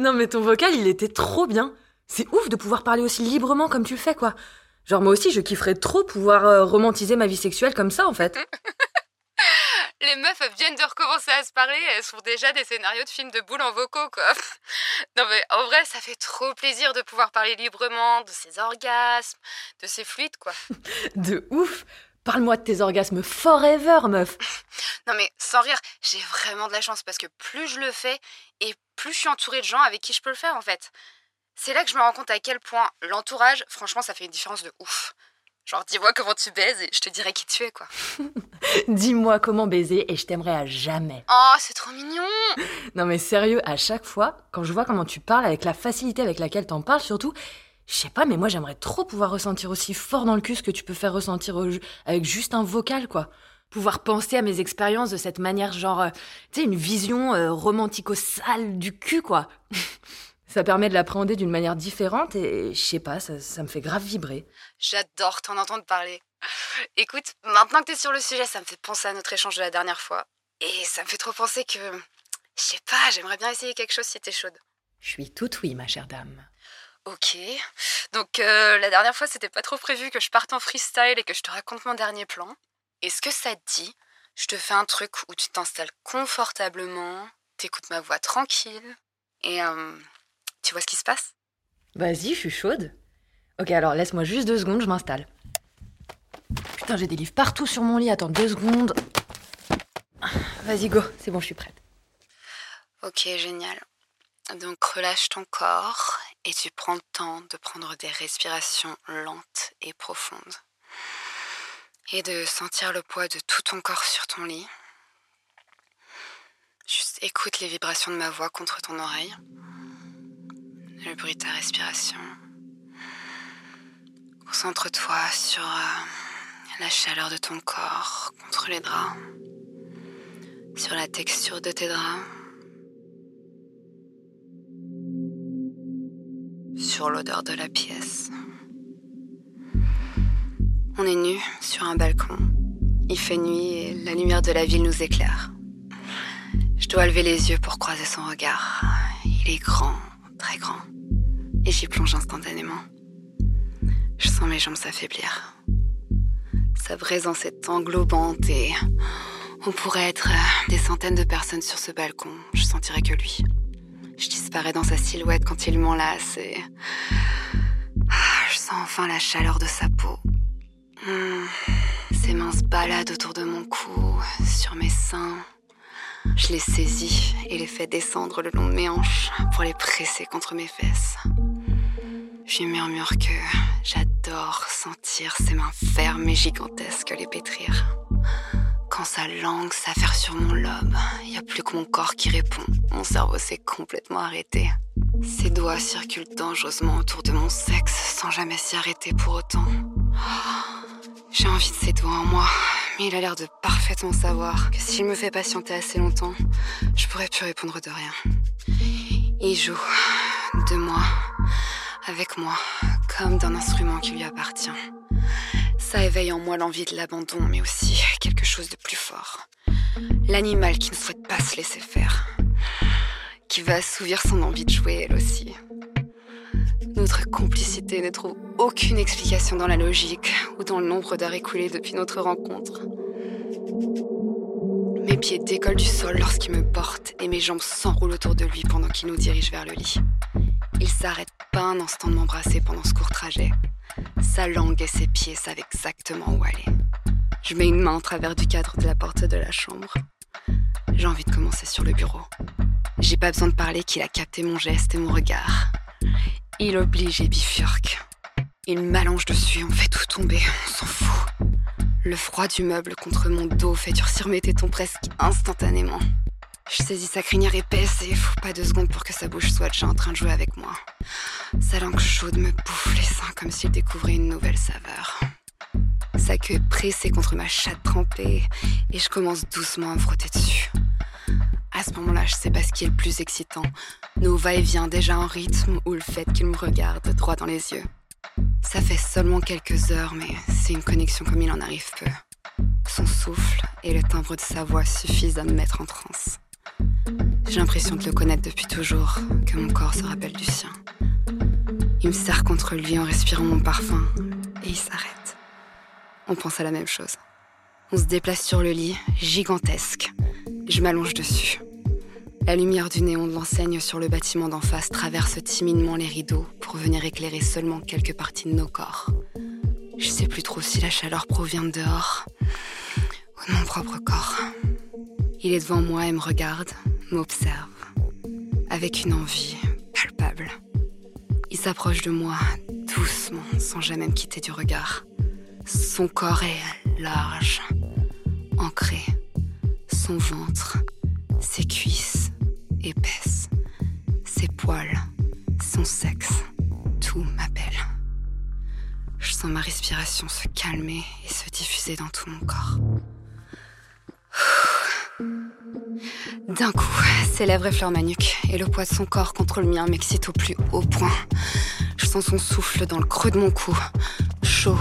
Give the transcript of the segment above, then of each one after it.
non mais ton vocal, il était trop bien. C'est ouf de pouvoir parler aussi librement comme tu le fais, quoi. Genre moi aussi, je kifferais trop pouvoir euh, romantiser ma vie sexuelle comme ça, en fait. Les meufs viennent de recommencer à se parler, elles font déjà des scénarios de films de boules en vocaux, quoi. Non mais en vrai, ça fait trop plaisir de pouvoir parler librement de ses orgasmes, de ses fluides, quoi. de ouf Parle-moi de tes orgasmes forever, meuf. Non mais sans rire, j'ai vraiment de la chance parce que plus je le fais et plus je suis entourée de gens avec qui je peux le faire en fait. C'est là que je me rends compte à quel point l'entourage, franchement, ça fait une différence de ouf. Genre, dis-moi comment tu baises et je te dirai qui tu es, quoi. Dis-moi comment baiser et je t'aimerai à jamais. Oh, c'est trop mignon Non mais sérieux, à chaque fois, quand je vois comment tu parles, avec la facilité avec laquelle t'en parles surtout, je sais pas, mais moi j'aimerais trop pouvoir ressentir aussi fort dans le cul ce que tu peux faire ressentir avec juste un vocal, quoi. Pouvoir penser à mes expériences de cette manière, genre, euh, tu sais, une vision euh, romantico-sale du cul, quoi. Ça permet de l'appréhender d'une manière différente et je sais pas, ça, me fait grave vibrer. J'adore t'en entendre parler. Écoute, maintenant que t'es sur le sujet, ça me fait penser à notre échange de la dernière fois. Et ça me fait trop penser que. Je sais pas, j'aimerais bien essayer quelque chose si t'es chaude. Je suis toute oui, ma chère dame. Ok. Donc euh, la dernière fois, c'était pas trop prévu que je parte en freestyle et que je te raconte mon dernier plan. Est-ce que ça te dit Je te fais un truc où tu t'installes confortablement, t'écoutes ma voix tranquille et. Euh, tu vois ce qui se passe? Vas-y, je suis chaude. Ok, alors laisse-moi juste deux secondes, je m'installe. Putain, j'ai des livres partout sur mon lit. Attends deux secondes. Vas-y, go, c'est bon, je suis prête. Ok, génial. Donc relâche ton corps et tu prends le temps de prendre des respirations lentes et profondes. Et de sentir le poids de tout ton corps sur ton lit. Juste écoute les vibrations de ma voix contre ton oreille le bruit de ta respiration. Concentre-toi sur euh, la chaleur de ton corps contre les draps, sur la texture de tes draps, l'odeur de la pièce. On est nu sur un balcon. Il fait nuit et la lumière de la ville nous éclaire. Je dois lever les yeux pour croiser son regard. Il est grand, très grand et j'y plonge instantanément. Je sens mes jambes s'affaiblir. Sa présence est englobante et on pourrait être des centaines de personnes sur ce balcon. Je sentirais que lui. Je disparais dans sa silhouette quand il m'enlace et ah, je sens enfin la chaleur de sa peau. Ses mains se baladent autour de mon cou, sur mes seins. Je les saisis et les fais descendre le long de mes hanches pour les presser contre mes fesses. Je murmure que j'adore sentir ses mains fermes et gigantesques les pétrir. Sa langue s'affaire sur mon lobe, il n'y a plus que mon corps qui répond. Mon cerveau s'est complètement arrêté. Ses doigts circulent dangereusement autour de mon sexe sans jamais s'y arrêter pour autant. J'ai envie de ses doigts en moi, mais il a l'air de parfaitement savoir que s'il me fait patienter assez longtemps, je pourrais plus répondre de rien. Il joue de moi avec moi, comme d'un instrument qui lui appartient. Ça éveille en moi l'envie de l'abandon, mais aussi quelque de plus fort. L'animal qui ne souhaite pas se laisser faire, qui va assouvir son envie de jouer elle aussi. Notre complicité ne trouve aucune explication dans la logique ou dans le nombre d'heures écoulées depuis notre rencontre. Mes pieds décollent du sol lorsqu'il me porte et mes jambes s'enroulent autour de lui pendant qu'il nous dirige vers le lit. Il s'arrête pas un instant de m'embrasser pendant ce court trajet. Sa langue et ses pieds savent exactement où aller. Je mets une main au travers du cadre de la porte de la chambre. J'ai envie de commencer sur le bureau. J'ai pas besoin de parler qu'il a capté mon geste et mon regard. Il oblige et bifurque. Il m'allonge dessus, on fait tout tomber, on s'en fout. Le froid du meuble contre mon dos fait durcir mes tétons presque instantanément. Je saisis sa crinière épaisse et faut pas deux secondes pour que sa bouche soit déjà en train de jouer avec moi. Sa langue chaude me bouffe les seins comme s'il découvrait une nouvelle saveur. Sa queue pressée contre ma chatte trempée et je commence doucement à me frotter dessus. À ce moment-là, je sais pas ce qui est le plus excitant. Nos va-et-vient déjà en rythme ou le fait qu'il me regarde droit dans les yeux. Ça fait seulement quelques heures, mais c'est une connexion comme il en arrive peu. Son souffle et le timbre de sa voix suffisent à me mettre en transe. J'ai l'impression de le connaître depuis toujours, que mon corps se rappelle du sien. Il me serre contre lui en respirant mon parfum, et il s'arrête. On pense à la même chose. On se déplace sur le lit, gigantesque. Je m'allonge dessus. La lumière du néon de l'enseigne sur le bâtiment d'en face traverse timidement les rideaux pour venir éclairer seulement quelques parties de nos corps. Je sais plus trop si la chaleur provient de dehors ou de mon propre corps. Il est devant moi et me regarde, m'observe, avec une envie palpable. Il s'approche de moi doucement, sans jamais me quitter du regard. Son corps est large, ancré. Son ventre, ses cuisses épaisses, ses poils, son sexe, tout m'appelle. Je sens ma respiration se calmer et se diffuser dans tout mon corps. D'un coup, ses lèvres effleurent ma nuque et le poids de son corps contre le mien m'excite au plus haut point. Je sens son souffle dans le creux de mon cou, chaud,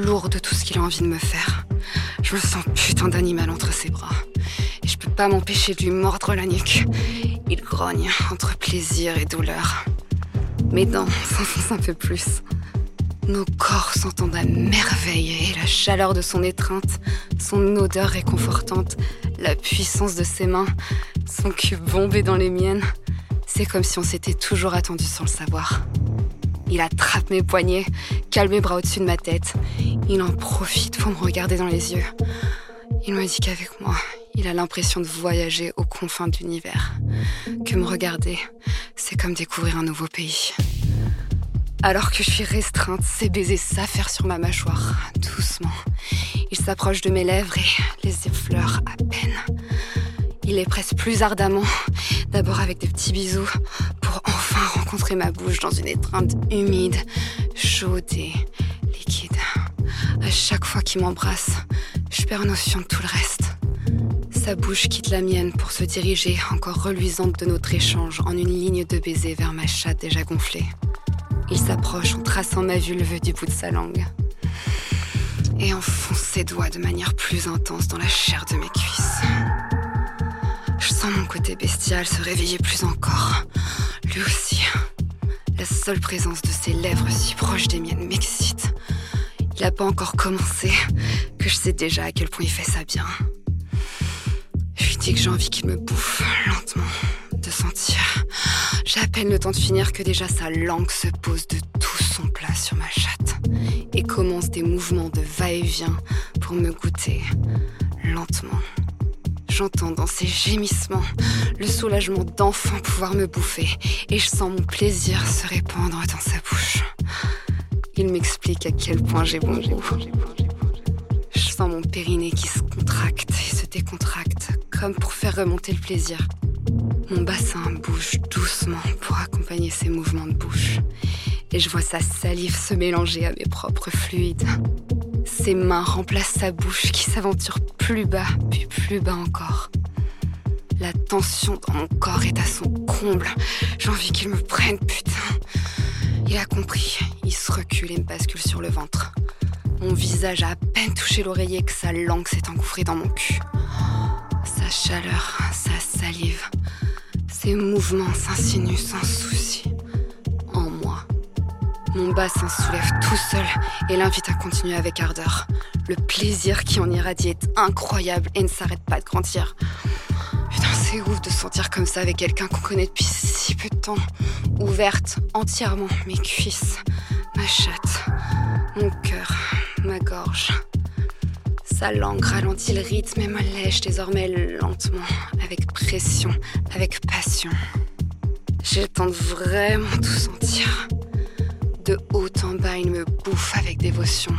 lourd de tout ce qu'il a envie de me faire. Je me sens putain d'animal entre ses bras et je peux pas m'empêcher de lui mordre la nuque. Il grogne entre plaisir et douleur. Mes dents s'enfoncent un peu plus. Nos corps s'entendent à merveille et la chaleur de son étreinte, son odeur réconfortante, la puissance de ses mains, son cul bombé dans les miennes. C'est comme si on s'était toujours attendu sans le savoir. Il attrape mes poignets, cale mes bras au-dessus de ma tête. Il en profite pour me regarder dans les yeux. Il me dit qu'avec moi, il a l'impression de voyager aux confins de l'univers. Que me regarder, c'est comme découvrir un nouveau pays. Alors que je suis restreinte, ses baisers s'affairent sur ma mâchoire, doucement. Il s'approche de mes lèvres et les effleure à peine. Il les presse plus ardemment, d'abord avec des petits bisous, ma bouche dans une étreinte humide, chaude et liquide. À chaque fois qu'il m'embrasse, je perds notion de tout le reste. Sa bouche quitte la mienne pour se diriger, encore reluisante de notre échange, en une ligne de baisers vers ma chatte déjà gonflée. Il s'approche en traçant ma vulve du bout de sa langue et enfonce ses doigts de manière plus intense dans la chair de mes cuisses. Je sens mon côté bestial se réveiller plus encore. Lui aussi. La seule présence de ses lèvres si proches des miennes m'excite. Il n'a pas encore commencé, que je sais déjà à quel point il fait ça bien. Je lui dis que j'ai envie qu'il me bouffe lentement, de sentir. J'ai à peine le temps de finir que déjà sa langue se pose de tout son plat sur ma chatte et commence des mouvements de va-et-vient pour me goûter lentement. J'entends dans ses gémissements le soulagement d'enfin pouvoir me bouffer et je sens mon plaisir se répandre dans sa bouche. Il m'explique à quel point j'ai bon goût. Je sens mon périnée qui se contracte et se décontracte comme pour faire remonter le plaisir. Mon bassin bouge doucement pour accompagner ses mouvements de bouche. Et je vois sa salive se mélanger à mes propres fluides. Ses mains remplacent sa bouche qui s'aventure plus bas, puis plus bas encore. La tension dans mon corps est à son comble. J'ai envie qu'il me prenne, putain. Il a compris. Il se recule et me bascule sur le ventre. Mon visage a à peine touché l'oreiller que sa langue s'est engouffrée dans mon cul. Sa chaleur, sa salive, ses mouvements s'insinuent sans souci. Mon bassin se soulève tout seul et l'invite à continuer avec ardeur. Le plaisir qui en irradie est incroyable et ne s'arrête pas de grandir. Putain, c'est ouf de se sentir comme ça avec quelqu'un qu'on connaît depuis si peu de temps. Ouverte entièrement mes cuisses, ma chatte, mon cœur, ma gorge. Sa langue ralentit le rythme et m'allège désormais lentement, avec pression, avec passion. J'ai le temps de vraiment tout sentir. De haut en bas, il me bouffe avec dévotion.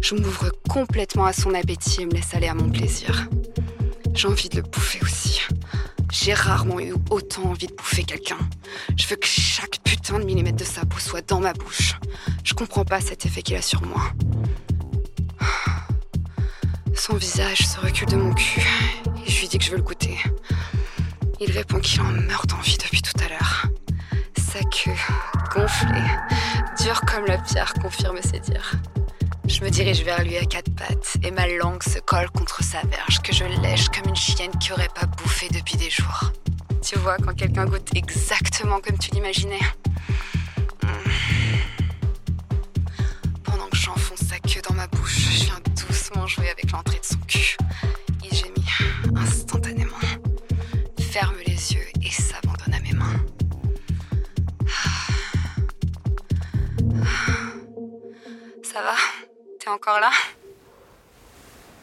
Je m'ouvre complètement à son appétit et me laisse aller à mon plaisir. J'ai envie de le bouffer aussi. J'ai rarement eu autant envie de bouffer quelqu'un. Je veux que chaque putain de millimètre de sa peau soit dans ma bouche. Je comprends pas cet effet qu'il a sur moi. Son visage se recule de mon cul et je lui dis que je veux le goûter. Il répond qu'il en meurt d'envie depuis tout à l'heure. Sa queue, gonflée, dure comme la pierre, confirme ses dires. Je me dirige vers lui à quatre pattes et ma langue se colle contre sa verge que je lèche comme une chienne qui aurait pas bouffé depuis des jours. Tu vois, quand quelqu'un goûte exactement comme tu l'imaginais. Pendant que j'enfonce sa queue dans ma bouche, je viens doucement jouer avec l'entrée de son cul. T'es encore là?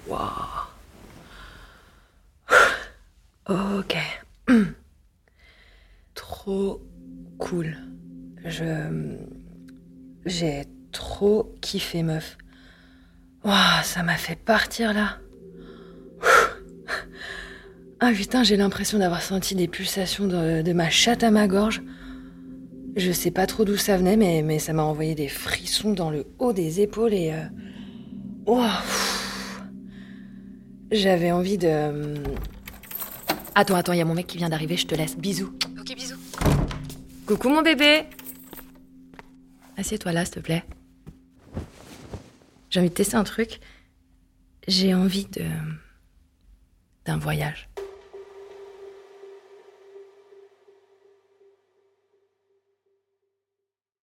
Waouh. Ok. Trop cool. Je. J'ai trop kiffé, meuf. Waouh, ça m'a fait partir là. Ah putain, j'ai l'impression d'avoir senti des pulsations de, ma chatte à ma gorge. Je sais pas trop d'où ça venait, mais, mais ça m'a envoyé des frissons dans le haut des épaules et. euh, J'avais envie de. euh, Attends, attends, il y a mon mec qui vient d'arriver, je te laisse. Bisous. Ok, bisous. Coucou mon bébé Assieds-toi là, s'il te plaît. J'ai envie de tester un truc. J'ai envie de. d'un voyage.